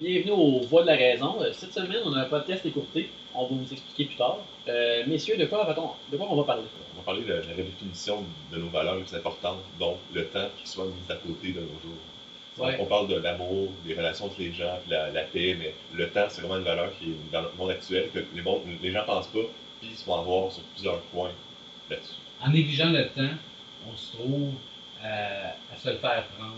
Bienvenue aux Voix de la Raison. Euh, Cette semaine, on a un podcast écourté. On va vous expliquer plus tard. Euh, messieurs, de quoi, va-t-on- de quoi on va parler? On va parler de la redéfinition de nos valeurs les plus importantes, donc le temps qui soit mis à côté de nos jours. Ouais. On parle de l'amour, des relations entre les gens, la, la paix, mais le temps, c'est vraiment une valeur qui est dans notre monde actuel, que les, mondes- les gens pensent pas, puis ils se font avoir sur plusieurs points là-dessus. En négligeant le temps, on se trouve euh, à se le faire prendre.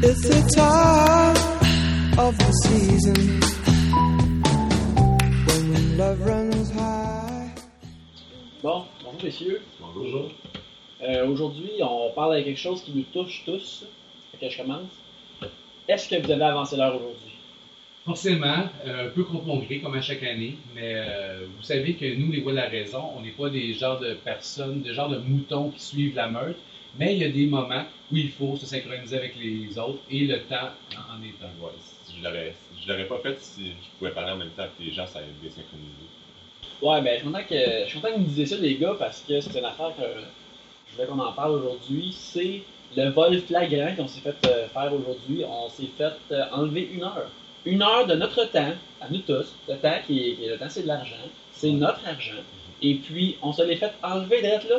It's the time of the season when love runs high. Bon, bonjour messieurs. Bonjour. Euh, Aujourd'hui, on parle de quelque chose qui nous touche tous. Que je commence. Est-ce que vous avez avancé l'heure aujourd'hui? Forcément, euh, un peu contre mon gré, comme à chaque année, mais euh, vous savez que nous, les voix de la raison, on n'est pas des genres de personnes, des genres de moutons qui suivent la meute, mais il y a des moments où il faut se synchroniser avec les autres et le temps en est un. Ouais, je l'aurais, je l'aurais pas fait, si je pouvais parler en même temps que les gens, ça allait désynchroniser. Ouais, ben, je suis content que, je suis content que vous me disiez ça, les gars, parce que c'est une affaire que je voulais qu'on en parle aujourd'hui. C'est le vol flagrant qu'on s'est fait euh, faire aujourd'hui. On s'est fait enlever une heure. Une heure de notre temps, à nous tous. Le temps, qui est, le temps c'est de l'argent. C'est notre argent. Et puis, on se l'est fait enlever d'être là.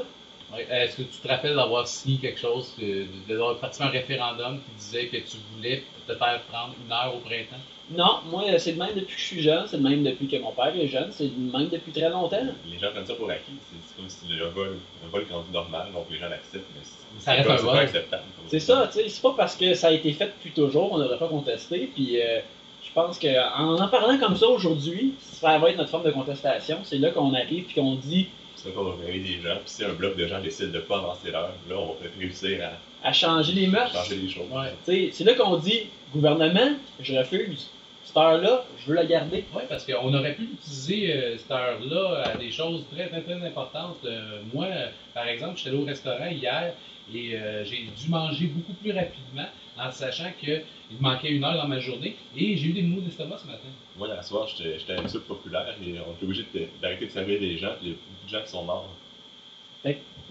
Ouais, Est-ce que tu te rappelles d'avoir signé quelque chose, de- de- d'avoir participé à un référendum qui disait que tu voulais te faire prendre une heure au printemps? Non, moi, c'est le même depuis que je suis jeune. C'est le même depuis que mon père est jeune. C'est le même depuis très longtemps. Les gens prennent ça pour acquis, c'est comme si le vol, un vol rendu normal, donc les gens l'acceptent, mais c'est Ça reste pas- un vol. pas acceptable. C'est ça, tu sais, c'est pas parce que ça a été fait depuis toujours, on ne devrait pas contester, puis euh, je pense qu'en en parlant comme ça aujourd'hui, ça va être notre forme de contestation, c'est là qu'on arrive puis qu'on dit C'est là qu'on va réveiller des gens, puis si un bloc de gens décide de ne pas avancer l'heure, là, on va peut-être réussir à à changer les mœurs. changer les choses. Ouais. Tu sais, c'est là qu'on dit, gouvernement, je refuse, cette heure-là, je veux la garder. Oui, parce qu'on aurait pu utiliser euh, cette heure-là à des choses très, très, très importantes. Euh, moi, par exemple, j'étais allé au restaurant hier et euh, j'ai dû manger beaucoup plus rapidement en sachant qu'il me manquait une heure dans ma journée et j'ai eu des maux d'estomac ce matin. Moi, la soir, j'étais une soupe populaire et on était obligé de- d'arrêter de servir des gens, puis il y a beaucoup de gens qui sont morts.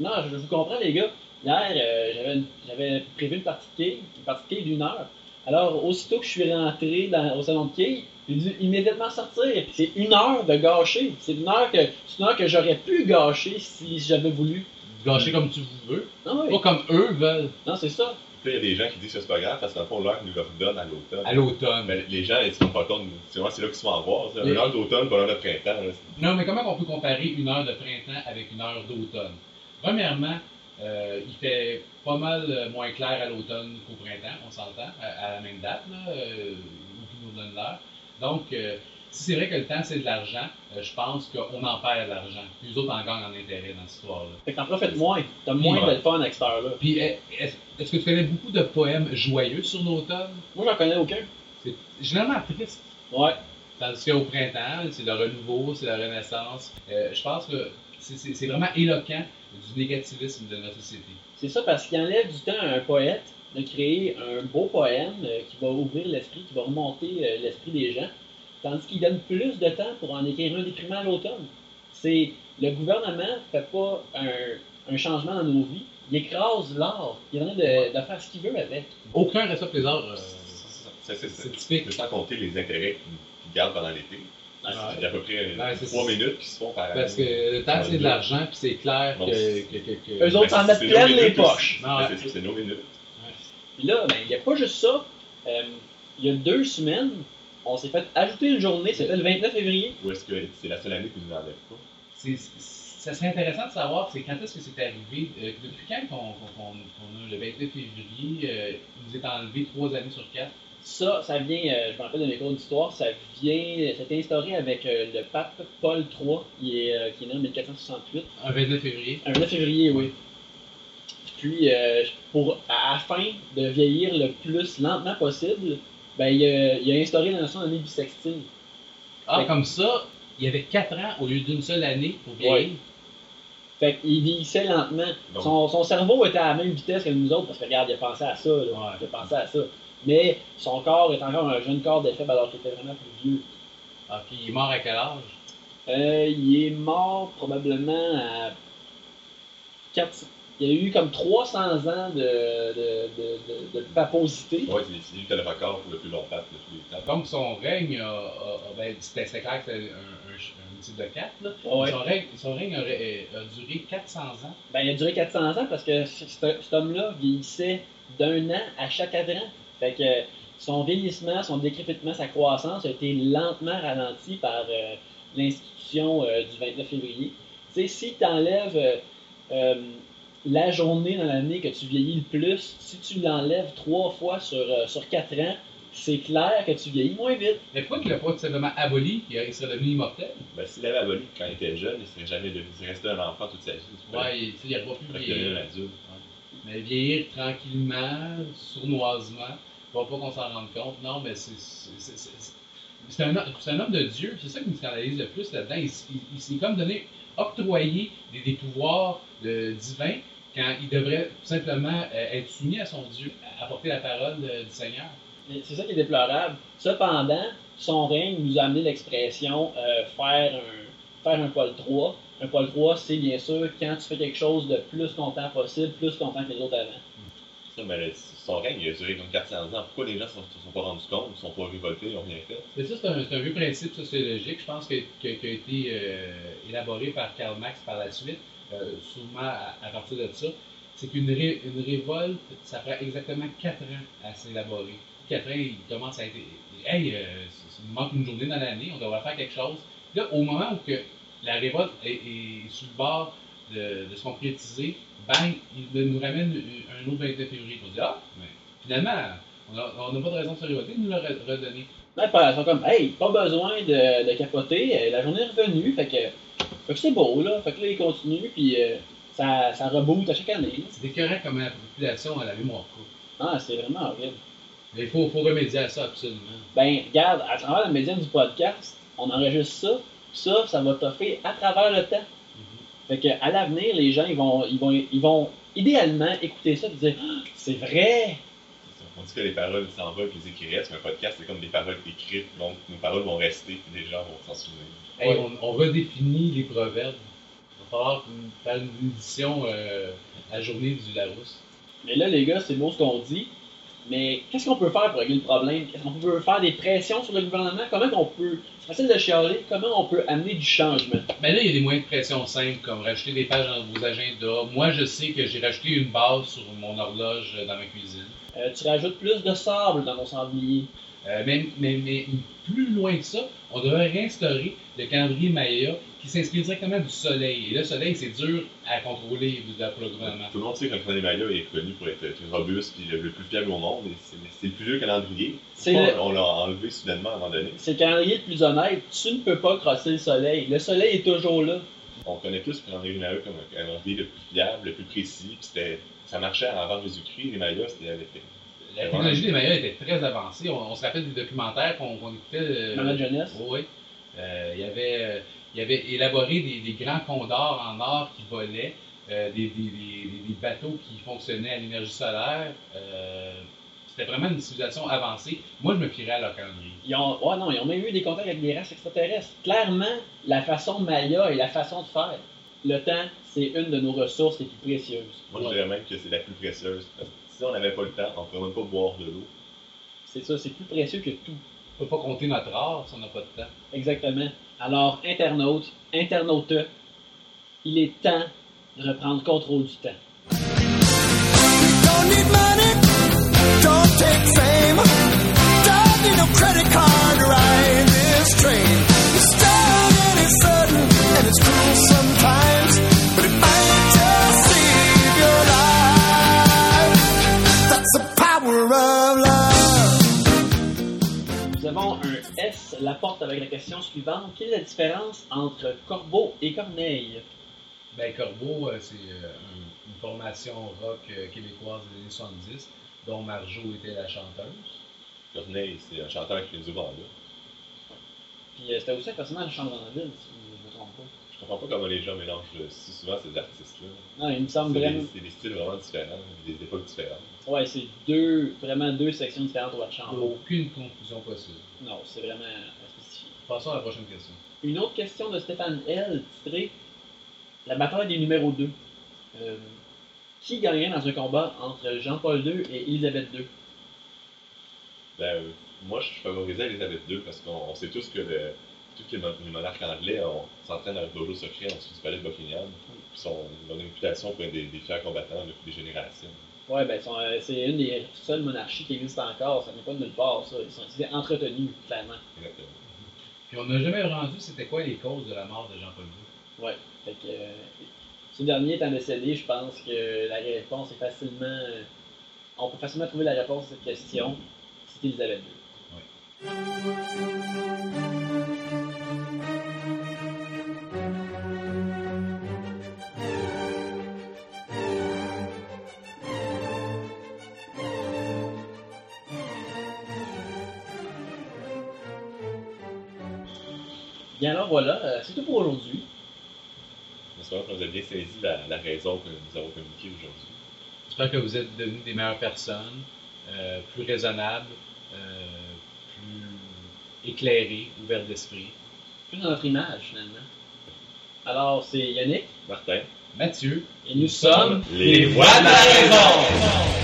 Non, je, je vous comprends, les gars. Hier, euh, j'avais- prévu une partie de quilles, une partie de quilles d'une heure. Alors, aussitôt que je suis rentré dans- au salon de quilles, j'ai dû immédiatement sortir. C'est une heure de gâcher. C'est une heure que, c'est une heure que j'aurais pu gâcher si j'avais voulu. Gâcher comme tu veux, oui. pas comme eux veulent non c'est ça. Il y a des gens qui disent que c'est pas grave parce qu'en fond, l'heure nous leur donne à l'automne. à l'automne. Mais les gens, ils se rendent pas compte, c'est là qu'ils se font avoir. Une heure d'automne, pas l'heure de printemps. là. Non, mais comment on peut comparer une heure de printemps avec une heure d'automne? Premièrement, euh, il fait pas mal euh, moins clair à l'automne qu'au printemps, on s'entend, à, à la même date, là, euh, où nous donne l'heure. Donc, euh, c'est vrai que le temps c'est de l'argent, euh, je pense qu'on en perd de l'argent. Puis les autres en gagnent en intérêt dans cette histoire-là. Fait que t'en profites moins. T'as moins Ouais. de fun avec cette heure-là. Puis, est- est-ce que tu connais beaucoup de poèmes joyeux sur l'automne? Moi, j'en connais aucun. C'est généralement triste. Ouais. Tandis qu'au printemps, c'est le renouveau, c'est la renaissance. Euh, je pense que c'est- vraiment éloquent du négativisme de notre société. C'est ça parce qu'il enlève du temps à un poète de créer un beau poème euh, qui va ouvrir l'esprit, qui va remonter euh, l'esprit des gens, tandis qu'il donne plus de temps pour en écrire un déprimant à l'automne. C'est le gouvernement fait pas un, un changement dans nos vies, il écrase l'art, il est en train de, de faire ce qu'il veut avec. Aucun respect pour les arts, euh, C'est- c'est- typique. C'est sans compter les intérêts qu'ils qu'ils gardent pendant l'été. Il y a à peu près c'est- trois minutes qui se font par Parce que le temps, c'est de l'argent, puis c'est clair que. Bon, que, que, que- Eux autres s'en Ben, mettent c'est nos plein les poches. Ben, c'est nos minutes. Puis là, ben, il n'y a pas juste ça. Euh, il y a deux semaines, on s'est fait ajouter une journée, c'était le 29 février. Ou est-ce que c'est la seule année qu'ils nous enlèvent pas? c'est- ça serait intéressant de savoir c'est quand est-ce que c'est arrivé. euh, depuis quand qu'on a le 29 février, euh, il nous est enlevé trois années sur quatre? Ça, ça vient, euh, je me rappelle de mes cours d'histoire, ça vient, ça a été instauré avec euh, le pape Paul III, qui est, euh, qui est né en 1468. Un 29 février. Un 9 février, oui. Puis, euh, pour, afin de vieillir le plus lentement possible, ben, il, a, il a instauré la notion d'année bissextile. Ah, Fait- comme ça, il y avait 4 ans au lieu d'une seule année pour vieillir. Fait qu'il vieillissait lentement. Son, son cerveau était à la même vitesse que nous autres parce que regarde, il a pensé à ça. Là. Ouais. Il a pensé à ça. Mais son corps est encore un jeune corps de faible alors qu'il était vraiment plus vieux. Ah, puis il est mort à quel âge? Euh, il est mort probablement à 4... Il y a eu comme 300 ans de, de, de, de, de paposité. Ouais, c'est c'est lui qui a le record pour le plus long pape de tous les temps. Donc son règne, ben, c'était c'était clair que c'était un, un, un type de 4. Là. Ouais. Son règne, son règne a duré 400 ans. Ben, il a duré 400 ans parce que cet cet homme-là vieillissait d'un an à chaque cadran. Fait que son vieillissement, son décrépitement, sa croissance a été lentement ralenti par euh, l'institution euh, du 29 février. Tu sais, si tu enlèves la journée dans l'année que tu vieillis le plus, si tu l'enlèves trois fois sur, euh, sur 4 ans, c'est clair que tu vieillis moins vite. Mais pourquoi qu'il l'a pas tout simplement aboli, il il serait devenu immortel? Ben, s'il avait aboli quand il était jeune, il serait jamais devenu. Il restait un enfant toute sa vie. Ouais, il, il n'aurait pas pu Il vieillir. Mais vieillir tranquillement, sournoisement, pour pas qu'on s'en rende compte. Non, mais c'est. c'est- c'est- c'est- C'est un, un homme de Dieu, c'est ça qui me scandalise le plus là-dedans. Il, il- il s'est comme donné, octroyé des, des pouvoirs de, divins quand il devrait tout simplement euh, être soumis à son Dieu, à- apporter la parole euh, du Seigneur. C'est ça qui est déplorable. Cependant, son règne nous a amené l'expression euh, faire, un, faire un poil 3. Un poil 3, c'est bien sûr quand tu fais quelque chose de plus longtemps possible, plus longtemps que les autres avant. Mais son règne il a duré comme 400 ans. Pourquoi les gens ne se sont pas rendus compte, ils sont pas révoltés, ils n'ont rien fait? Mais ça, c'est un, vieux principe sociologique, je pense, qui a été euh, élaboré par Karl Marx par la suite, euh, souvent à, partir de ça. C'est qu'une ré- une révolte, ça prend exactement 4 ans à s'élaborer. 4 ans, il commence à être. Hey, euh, il manque une journée dans l'année, on devrait faire quelque chose. Là, au moment où que la révolte est, est sur le bord de, de se concrétiser, bang, il nous ramène un autre 29 février. On dit Ah, mais finalement, on n'a pas de raison de se révolter, il nous l'a re- redonné. Là, ils sont comme, hey, pas besoin de, de capoter, euh, la journée est revenue, fait que, fait que c'est beau, là. Fait que là, il continue, puis euh, ça, ça reboot à chaque année. C'est écœurant comment la population a la mémoire courte. Ah, c'est vraiment horrible. Mais il faut, faut remédier à ça absolument. Ben, regarde, à travers la médiane du podcast, on enregistre ça, puis ça, ça va t'offrir à travers le temps. Fait que, à l'avenir, les gens, ils vont, ils vont, ils vont idéalement écouter ça et dire Ah, c'est vrai! On dit que les paroles s'envolent, puis les écrits restent, mais un podcast, c'est comme des paroles écrites, donc nos paroles vont rester, puis les gens vont s'en souvenir. Hey, Ouais. on, on redéfinit les proverbes. Il va falloir faire une édition euh, à la journée du Larousse. Mais là, les gars, c'est beau ce qu'on dit, mais qu'est-ce qu'on peut faire pour régler le problème? Est-ce qu'on peut faire des pressions sur le gouvernement? Comment qu'on peut. C'est facile de chialer, comment on peut amener du changement? Mais là, il y a des moyens de pression simples, comme rajouter des pages dans vos agendas. Moi, je sais que j'ai rajouté une base sur mon horloge euh, dans ma cuisine. Euh, tu rajoutes plus de sable dans ton sablier. Euh, mais, mais, mais plus loin que ça, on devrait réinstaurer le calendrier Maya qui s'inspire directement du soleil. Et le soleil, c'est dur à contrôler pour le gouvernement. Tout le monde sait que le calendrier Maya est connu pour être très robuste et le, plus fiable au monde, c'est le plus vieux calendrier. C'est Pourquoi le- On l'a enlevé soudainement à un moment donné. C'est le calendrier le plus honnête. Tu ne peux pas crosser le soleil. Le soleil est toujours là. On connaît tous le calendrier Maya comme un calendrier le plus fiable, le plus précis, puis c'était- ça marchait avant Jésus-Christ, les Mayas, c'était avec La technologie des Mayas était très avancée. On, on se rappelle des documentaires qu'on qu'on écoutait. euh, Dans notre jeunesse. Oui, oui. Euh, il, y avait, euh, il y avait élaboré des, des grands condors en or qui volaient, euh, des, des- des- des- des bateaux qui fonctionnaient à l'énergie solaire. Euh, C'était vraiment une civilisation avancée. Moi, je me fierais à leur calendrier. Ils ont, ouais, non, ils ont même eu des contacts avec des races extraterrestres. Clairement, la façon Maya et la façon de faire. Le temps, c'est une de nos ressources les plus précieuses. Moi, je dirais même que c'est la plus précieuse. Si on n'avait pas le temps, on ne pourrait même pas boire de l'eau. C'est ça, c'est plus précieux que tout. On ne peut pas compter notre art si on n'a pas de temps. Exactement. Alors, internautes, internautes, il est temps de reprendre contrôle du temps. Don't need money, don't take fame, don't need no credit card to ride this train. It's strong and it's sudden and it's cruel avons un S, la porte avec la question suivante. Quelle est la différence entre Corbeau et Corneille? Ben, Corbeau, euh, c'est euh, un- une formation rock euh, québécoise des années 70, dont Marjo était la chanteuse. Corneille, c'est un chanteur qui fait du. Puis c'était aussi un personnage de Chambre en ville, si pas. Je comprends pas comment les gens mélangent si souvent ces artistes-là. Non, il me semble C'est vraiment. des, c'est des styles vraiment différents, des époques différentes. Ouais, c'est deux, vraiment deux sections différentes au Watchamp. Aucune conclusion possible. Non, c'est vraiment inspécifié. Passons à la prochaine question. Une autre question de Stéphane L, titrée La bataille des numéros 2. Euh, qui gagnerait dans un combat entre Jean-Paul II et Élisabeth II Ben, euh, moi, je favorisais Elisabeth II parce qu'on on sait tous que le, tout que les mon- les monarques anglais on s'entraîne dans le dojo secret en dessous du palais de Buckingham. Puis sont, ils ont une réputation pour être des, des fiers combattants depuis des générations. Ouais, ben son- euh, c'est une des seules monarchies qui existent encore. Ça n'est pas de nulle part, ça. Ils sont c'est entretenus, clairement. Exactement. Puis on n'a jamais rendu c'était quoi les causes de la mort de Jean-Paul II. Fait que, euh, ce dernier étant décédé, je pense que la réponse est facilement. euh, on peut facilement trouver la réponse à cette question. C'est Elisabeth II. Bien alors voilà, euh, c'est tout pour aujourd'hui. J'espère que vous avez bien saisi la, la raison que nous avons communiquée aujourd'hui. J'espère que vous êtes devenus des meilleures personnes, euh, plus raisonnables, euh, plus éclairés, ouverts d'esprit. Plus dans notre image finalement. Alors c'est Yannick Martin, Mathieu, et nous sommes les voix de la raison!